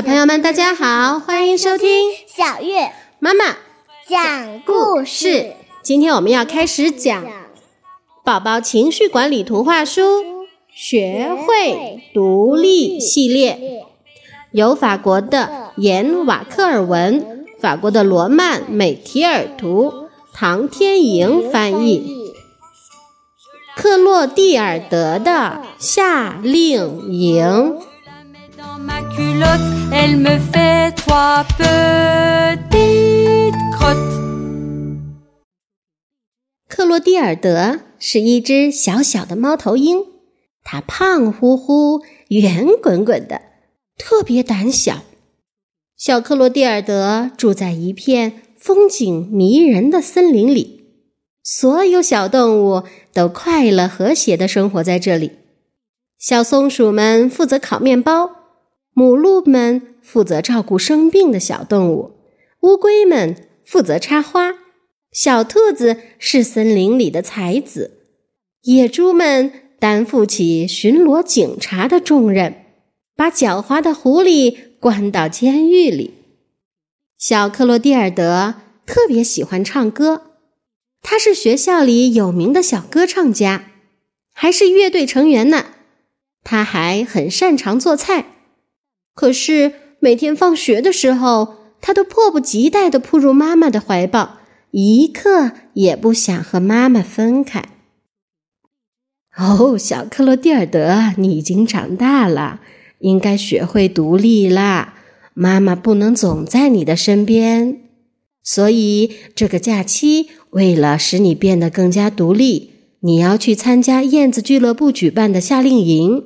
小朋友们，大家好，欢迎收听小月妈妈讲故事。今天我们要开始讲宝宝情绪管理图画书《学会独立》系列，由法国的严瓦克尔文、法国的罗曼美提尔图、唐天莹翻译。克洛蒂尔德的夏令营。克洛蒂尔德是一只小小的猫头鹰，它胖乎乎、圆滚滚的，特别胆小。小克洛蒂尔德住在一片风景迷人的森林里，所有小动物都快乐和谐的生活在这里。小松鼠们负责烤面包。母鹿们负责照顾生病的小动物，乌龟们负责插花，小兔子是森林里的才子，野猪们担负起巡逻警察的重任，把狡猾的狐狸关到监狱里。小克罗蒂尔德特别喜欢唱歌，他是学校里有名的小歌唱家，还是乐队成员呢。他还很擅长做菜。可是每天放学的时候，他都迫不及待地扑入妈妈的怀抱，一刻也不想和妈妈分开。哦，小克罗蒂尔德，你已经长大了，应该学会独立啦。妈妈不能总在你的身边，所以这个假期，为了使你变得更加独立，你要去参加燕子俱乐部举办的夏令营。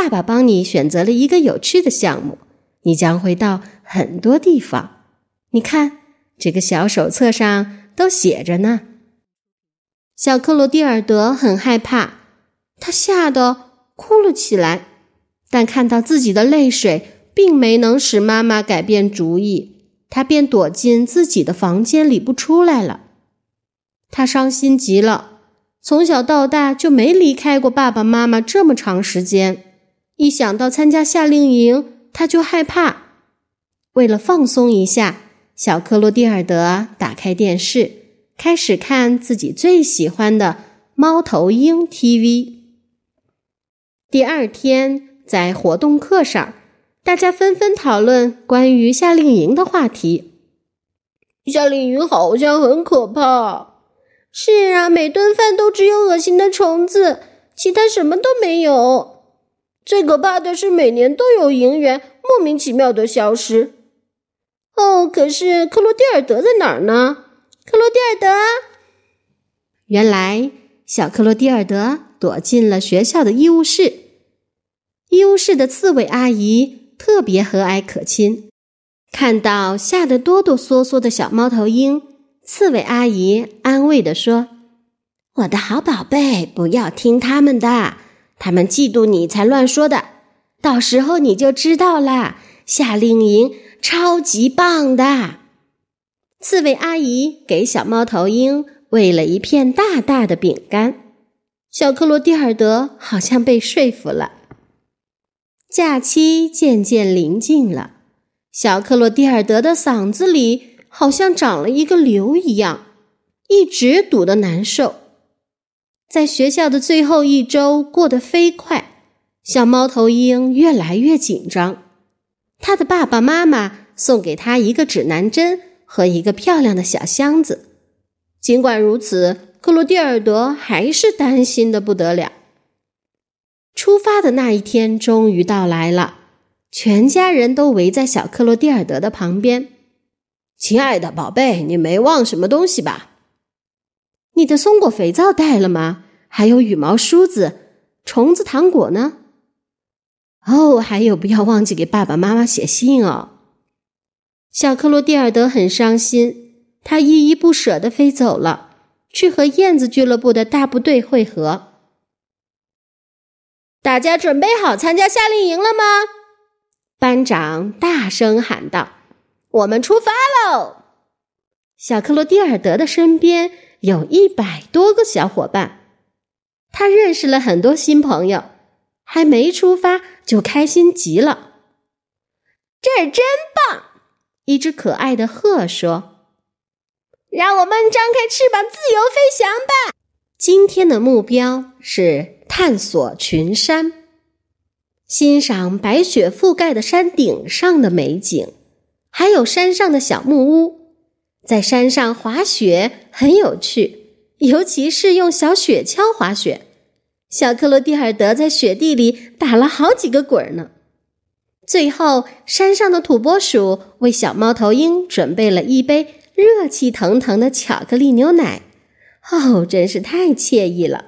爸爸帮你选择了一个有趣的项目，你将会到很多地方。你看，这个小手册上都写着呢。小克罗蒂尔德很害怕，他吓得哭了起来。但看到自己的泪水并没能使妈妈改变主意，他便躲进自己的房间里不出来了。他伤心极了，从小到大就没离开过爸爸妈妈这么长时间。一想到参加夏令营，他就害怕。为了放松一下，小克罗蒂尔德打开电视，开始看自己最喜欢的《猫头鹰 TV》。第二天，在活动课上，大家纷纷讨论关于夏令营的话题。夏令营好像很可怕。是啊，每顿饭都只有恶心的虫子，其他什么都没有。最可怕的是，每年都有银元莫名其妙的消失。哦，可是克罗蒂尔德在哪儿呢？克罗蒂尔德，原来小克罗蒂尔德躲进了学校的医务室。医务室的刺猬阿姨特别和蔼可亲，看到吓得哆哆嗦嗦的小猫头鹰，刺猬阿姨安慰地说：“我的好宝贝，不要听他们的。”他们嫉妒你才乱说的，到时候你就知道啦。夏令营超级棒的，刺猬阿姨给小猫头鹰喂了一片大大的饼干。小克罗蒂尔德好像被说服了。假期渐渐临近了，小克罗蒂尔德的嗓子里好像长了一个瘤一样，一直堵得难受。在学校的最后一周过得飞快，小猫头鹰越来越紧张。他的爸爸妈妈送给他一个指南针和一个漂亮的小箱子。尽管如此，克罗蒂尔德还是担心的不得了。出发的那一天终于到来了，全家人都围在小克罗蒂尔德的旁边。亲爱的宝贝，你没忘什么东西吧？你的松果肥皂带了吗？还有羽毛梳子、虫子糖果呢？哦，还有，不要忘记给爸爸妈妈写信哦。小克罗蒂尔德很伤心，他依依不舍地飞走了，去和燕子俱乐部的大部队会合。大家准备好参加夏令营了吗？班长大声喊道：“我们出发喽！”小克罗蒂尔德的身边。有一百多个小伙伴，他认识了很多新朋友，还没出发就开心极了。这儿真棒！一只可爱的鹤说：“让我们张开翅膀，自由飞翔吧！”今天的目标是探索群山，欣赏白雪覆盖的山顶上的美景，还有山上的小木屋。在山上滑雪很有趣，尤其是用小雪橇滑雪。小克罗蒂尔德在雪地里打了好几个滚呢。最后，山上的土拨鼠为小猫头鹰准备了一杯热气腾腾的巧克力牛奶。哦，真是太惬意了！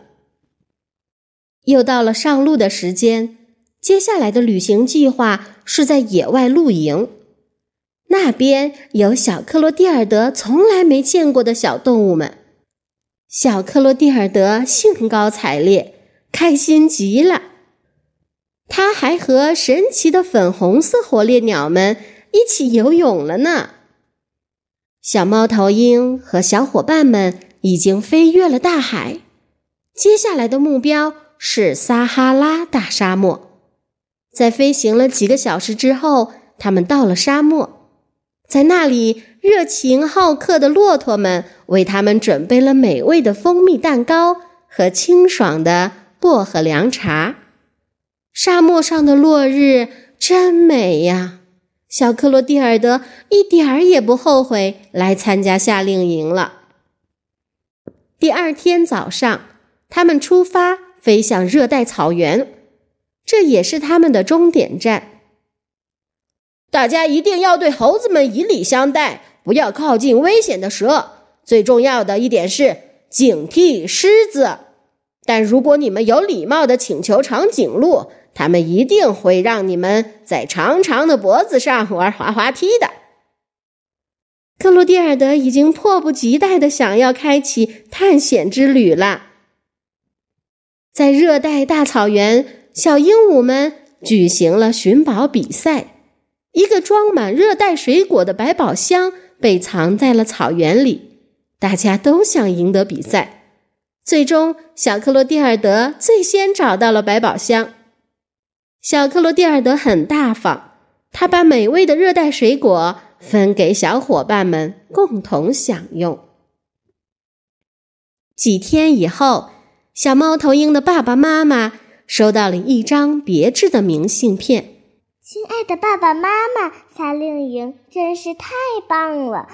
又到了上路的时间，接下来的旅行计划是在野外露营。那边有小克罗蒂尔德从来没见过的小动物们，小克罗蒂尔德兴高采烈，开心极了。他还和神奇的粉红色火烈鸟们一起游泳了呢。小猫头鹰和小伙伴们已经飞越了大海，接下来的目标是撒哈拉大沙漠。在飞行了几个小时之后，他们到了沙漠。在那里，热情好客的骆驼们为他们准备了美味的蜂蜜蛋糕和清爽的薄荷凉茶。沙漠上的落日真美呀！小克罗蒂尔德一点儿也不后悔来参加夏令营了。第二天早上，他们出发，飞向热带草原，这也是他们的终点站。大家一定要对猴子们以礼相待，不要靠近危险的蛇。最重要的一点是警惕狮子。但如果你们有礼貌的请求长颈鹿，他们一定会让你们在长长的脖子上玩滑滑梯的。克罗蒂尔德已经迫不及待的想要开启探险之旅了。在热带大草原，小鹦鹉们举行了寻宝比赛。一个装满热带水果的百宝箱被藏在了草原里，大家都想赢得比赛。最终，小克罗蒂尔德最先找到了百宝箱。小克罗蒂尔德很大方，他把美味的热带水果分给小伙伴们共同享用。几天以后，小猫头鹰的爸爸妈妈收到了一张别致的明信片。亲爱的爸爸妈妈，夏令营真是太棒了！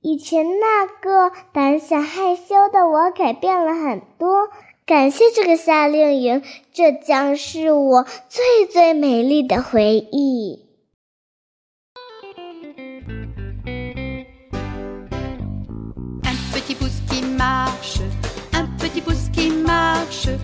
以前那个胆小害羞的我改变了很多，感谢这个夏令营，这将是我最最美丽的回忆。Un petit pouce qui marche, un petit pouce qui marche.